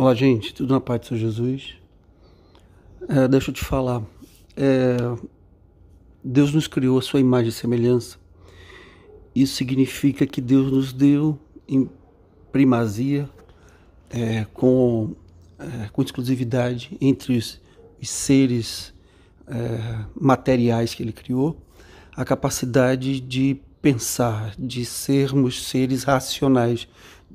Olá, gente, tudo na paz do Senhor Jesus? É, deixa eu te falar. É, Deus nos criou a sua imagem e semelhança. Isso significa que Deus nos deu em primazia, é, com, é, com exclusividade entre os, os seres é, materiais que Ele criou, a capacidade de pensar, de sermos seres racionais,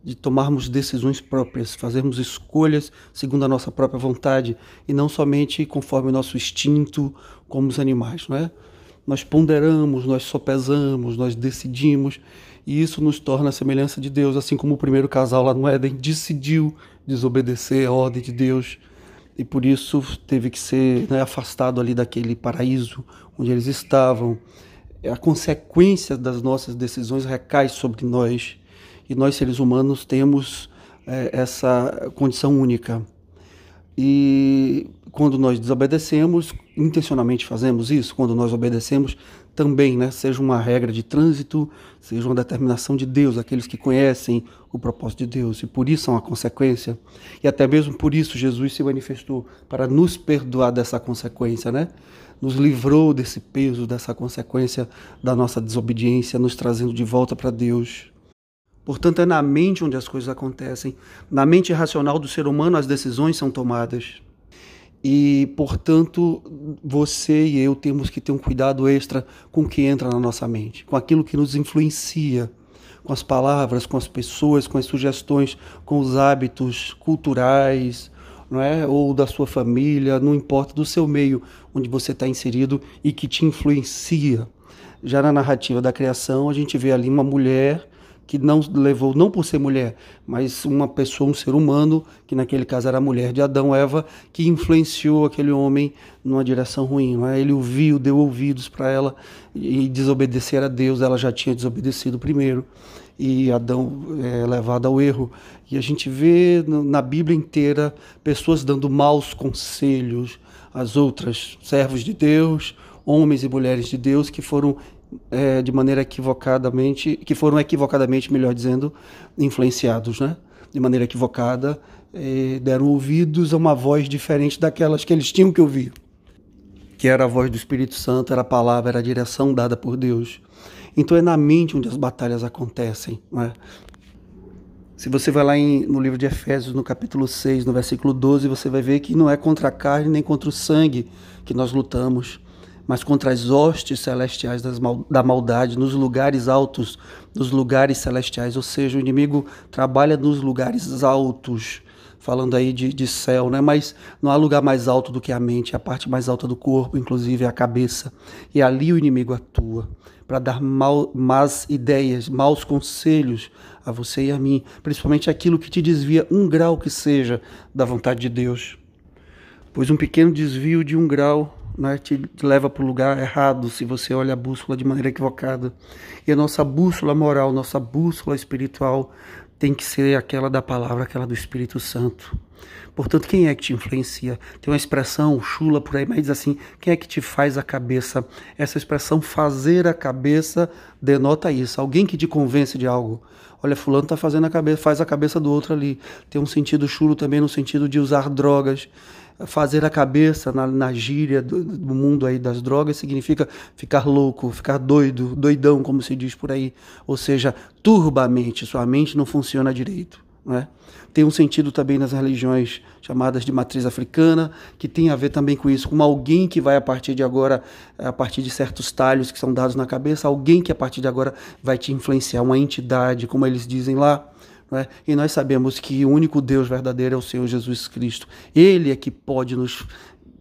de tomarmos decisões próprias, fazermos escolhas segundo a nossa própria vontade e não somente conforme o nosso instinto, como os animais, não é? Nós ponderamos, nós sopesamos, nós decidimos e isso nos torna a semelhança de Deus, assim como o primeiro casal lá no Éden decidiu desobedecer a ordem de Deus e por isso teve que ser né, afastado ali daquele paraíso onde eles estavam. A consequência das nossas decisões recai sobre nós e nós seres humanos temos é, essa condição única. E quando nós desobedecemos, intencionalmente fazemos isso, quando nós obedecemos também, né, seja uma regra de trânsito, seja uma determinação de Deus, aqueles que conhecem o propósito de Deus, e por isso é uma consequência, e até mesmo por isso Jesus se manifestou para nos perdoar dessa consequência, né? Nos livrou desse peso, dessa consequência da nossa desobediência, nos trazendo de volta para Deus. Portanto, é na mente onde as coisas acontecem. Na mente racional do ser humano, as decisões são tomadas. E, portanto, você e eu temos que ter um cuidado extra com o que entra na nossa mente, com aquilo que nos influencia, com as palavras, com as pessoas, com as sugestões, com os hábitos culturais, não é? ou da sua família, não importa, do seu meio onde você está inserido e que te influencia. Já na narrativa da criação, a gente vê ali uma mulher que não levou, não por ser mulher, mas uma pessoa, um ser humano, que naquele caso era a mulher de Adão, Eva, que influenciou aquele homem numa direção ruim. É? Ele ouviu, deu ouvidos para ela e desobedecer a Deus, ela já tinha desobedecido primeiro e Adão é levado ao erro. E a gente vê na Bíblia inteira pessoas dando maus conselhos às outras, servos de Deus, homens e mulheres de Deus que foram é, de maneira equivocadamente, que foram equivocadamente, melhor dizendo, influenciados, né? De maneira equivocada, é, deram ouvidos a uma voz diferente daquelas que eles tinham que ouvir, que era a voz do Espírito Santo, era a palavra, era a direção dada por Deus. Então é na mente onde as batalhas acontecem, é? Se você vai lá em, no livro de Efésios, no capítulo 6, no versículo 12, você vai ver que não é contra a carne nem contra o sangue que nós lutamos, mas contra as hostes celestiais mal, da maldade, nos lugares altos, nos lugares celestiais. Ou seja, o inimigo trabalha nos lugares altos, falando aí de, de céu, né? mas não há lugar mais alto do que a mente, a parte mais alta do corpo, inclusive a cabeça. E ali o inimigo atua para dar mal, más ideias, maus conselhos a você e a mim, principalmente aquilo que te desvia um grau que seja da vontade de Deus. Pois um pequeno desvio de um grau né, te leva para o lugar errado se você olha a bússola de maneira equivocada. E a nossa bússola moral, nossa bússola espiritual tem que ser aquela da palavra, aquela do Espírito Santo. Portanto, quem é que te influencia? Tem uma expressão chula por aí, mas diz assim: quem é que te faz a cabeça? Essa expressão fazer a cabeça denota isso. Alguém que te convence de algo. Olha, fulano está fazendo a cabeça, faz a cabeça do outro ali. Tem um sentido chulo também no sentido de usar drogas fazer a cabeça na, na gíria do, do, mundo aí das drogas significa ficar louco, ficar doido, doidão, como se diz por aí. Ou seja, turba a mente, sua mente não funciona direito. Né? Tem um sentido também nas religiões chamadas de matriz africana, que tem a ver também com isso, com alguém que vai a partir de agora, a partir de certos talhos que são dados na cabeça, alguém que a partir de agora vai te influenciar, uma entidade, como eles dizem lá. É? E nós sabemos que o único Deus verdadeiro é o Senhor Jesus Cristo. Ele é que pode nos,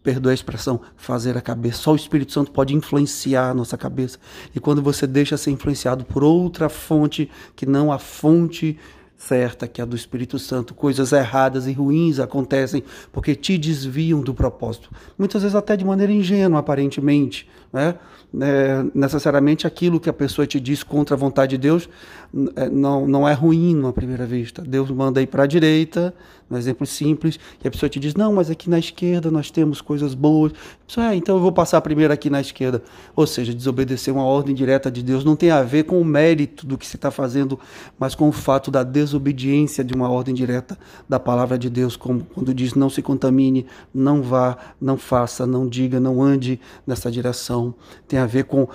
perdoa a expressão, fazer a cabeça. Só o Espírito Santo pode influenciar a nossa cabeça. E quando você deixa ser influenciado por outra fonte que não a fonte certa, que é a do Espírito Santo, coisas erradas e ruins acontecem porque te desviam do propósito. Muitas vezes até de maneira ingênua, aparentemente, né? É, necessariamente aquilo que a pessoa te diz contra a vontade de Deus é, não, não é ruim numa primeira vista. Deus manda ir para a direita, um exemplo simples, e a pessoa te diz: Não, mas aqui na esquerda nós temos coisas boas. A pessoa, é, então eu vou passar primeiro aqui na esquerda. Ou seja, desobedecer uma ordem direta de Deus não tem a ver com o mérito do que se está fazendo, mas com o fato da desobediência desobediência de uma ordem direta da palavra de Deus, como quando diz não se contamine, não vá, não faça, não diga, não ande nessa direção. Tem a ver com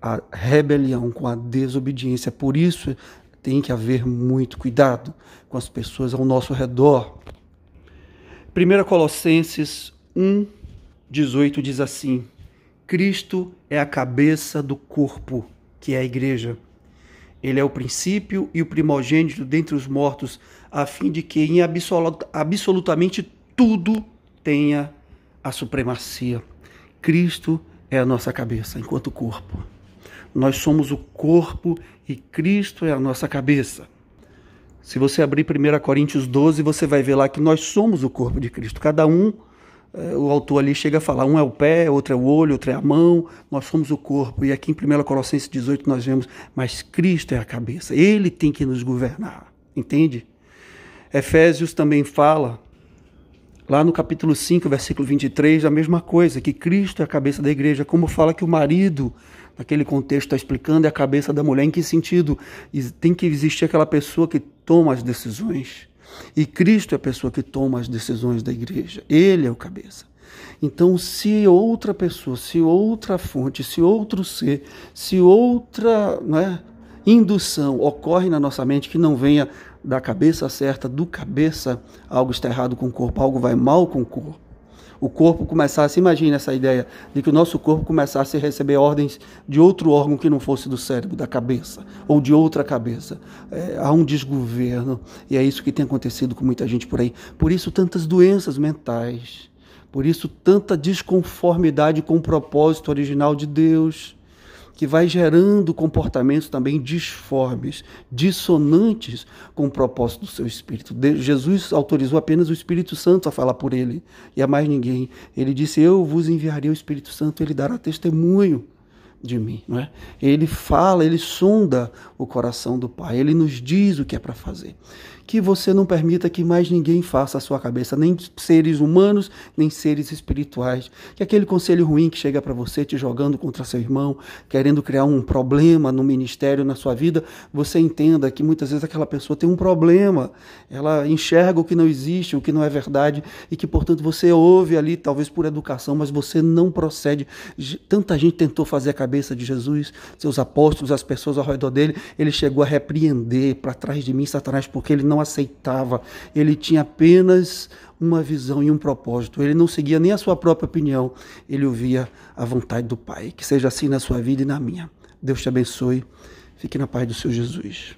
a rebelião, com a desobediência. Por isso tem que haver muito cuidado com as pessoas ao nosso redor. 1 Colossenses 1, 18 diz assim: Cristo é a cabeça do corpo, que é a igreja. Ele é o princípio e o primogênito dentre os mortos, a fim de que em absolut absolutamente tudo tenha a supremacia. Cristo é a nossa cabeça enquanto corpo. Nós somos o corpo e Cristo é a nossa cabeça. Se você abrir 1 Coríntios 12, você vai ver lá que nós somos o corpo de Cristo. Cada um, o autor ali chega a falar, um é o pé, outro é o olho, outro é a mão, nós somos o corpo. E aqui em 1 Colossenses 18 nós vemos, mas Cristo é a cabeça, Ele tem que nos governar, entende? Efésios também fala, lá no capítulo 5, versículo 23, a mesma coisa, que Cristo é a cabeça da igreja, como fala que o marido naquele contexto está explicando, é a cabeça da mulher. Em que sentido? Tem que existir aquela pessoa que toma as decisões. E Cristo é a pessoa que toma as decisões da igreja. Ele é o cabeça. Então, se outra pessoa, se outra fonte, se outro ser, se outra é, indução ocorre na nossa mente que não venha da cabeça certa, do cabeça, algo está errado com o corpo, algo vai mal com o corpo o corpo começasse, imagine essa ideia de que o nosso corpo começasse a receber ordens de outro órgão que não fosse do cérebro, da cabeça, ou de outra cabeça. É, há um desgoverno, e é isso que tem acontecido com muita gente por aí. Por isso, tantas doenças mentais, por isso, tanta desconformidade com o propósito original de Deus que vai gerando comportamentos também disformes, dissonantes com o propósito do seu espírito. Jesus autorizou apenas o Espírito Santo a falar por ele e a mais ninguém. Ele disse: Eu vos enviarei o Espírito Santo, ele dará testemunho de mim, não é? Ele fala, ele sonda o coração do Pai, ele nos diz o que é para fazer que você não permita que mais ninguém faça a sua cabeça, nem seres humanos, nem seres espirituais. Que aquele conselho ruim que chega para você te jogando contra seu irmão, querendo criar um problema no ministério, na sua vida, você entenda que muitas vezes aquela pessoa tem um problema, ela enxerga o que não existe, o que não é verdade, e que, portanto, você ouve ali, talvez por educação, mas você não procede. Tanta gente tentou fazer a cabeça de Jesus, seus apóstolos, as pessoas ao redor dele, ele chegou a repreender para trás de mim, Satanás, porque ele não aceitava, ele tinha apenas uma visão e um propósito. Ele não seguia nem a sua própria opinião, ele ouvia a vontade do Pai. Que seja assim na sua vida e na minha. Deus te abençoe. Fique na paz do seu Jesus.